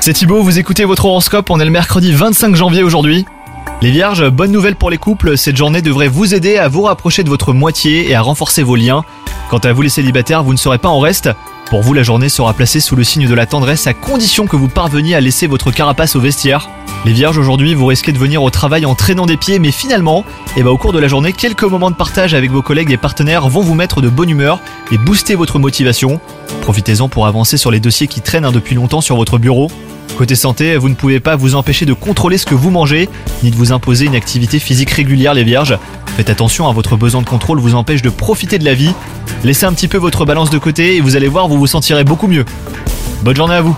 C'est Thibaut, vous écoutez votre horoscope, on est le mercredi 25 janvier aujourd'hui. Les vierges, bonne nouvelle pour les couples, cette journée devrait vous aider à vous rapprocher de votre moitié et à renforcer vos liens. Quant à vous les célibataires, vous ne serez pas en reste. Pour vous, la journée sera placée sous le signe de la tendresse à condition que vous parveniez à laisser votre carapace au vestiaire. Les vierges, aujourd'hui, vous risquez de venir au travail en traînant des pieds, mais finalement, eh ben, au cours de la journée, quelques moments de partage avec vos collègues et partenaires vont vous mettre de bonne humeur et booster votre motivation. Profitez-en pour avancer sur les dossiers qui traînent hein, depuis longtemps sur votre bureau. Côté santé, vous ne pouvez pas vous empêcher de contrôler ce que vous mangez, ni de vous imposer une activité physique régulière les vierges. Faites attention, à votre besoin de contrôle vous empêche de profiter de la vie. Laissez un petit peu votre balance de côté et vous allez voir, vous vous sentirez beaucoup mieux. Bonne journée à vous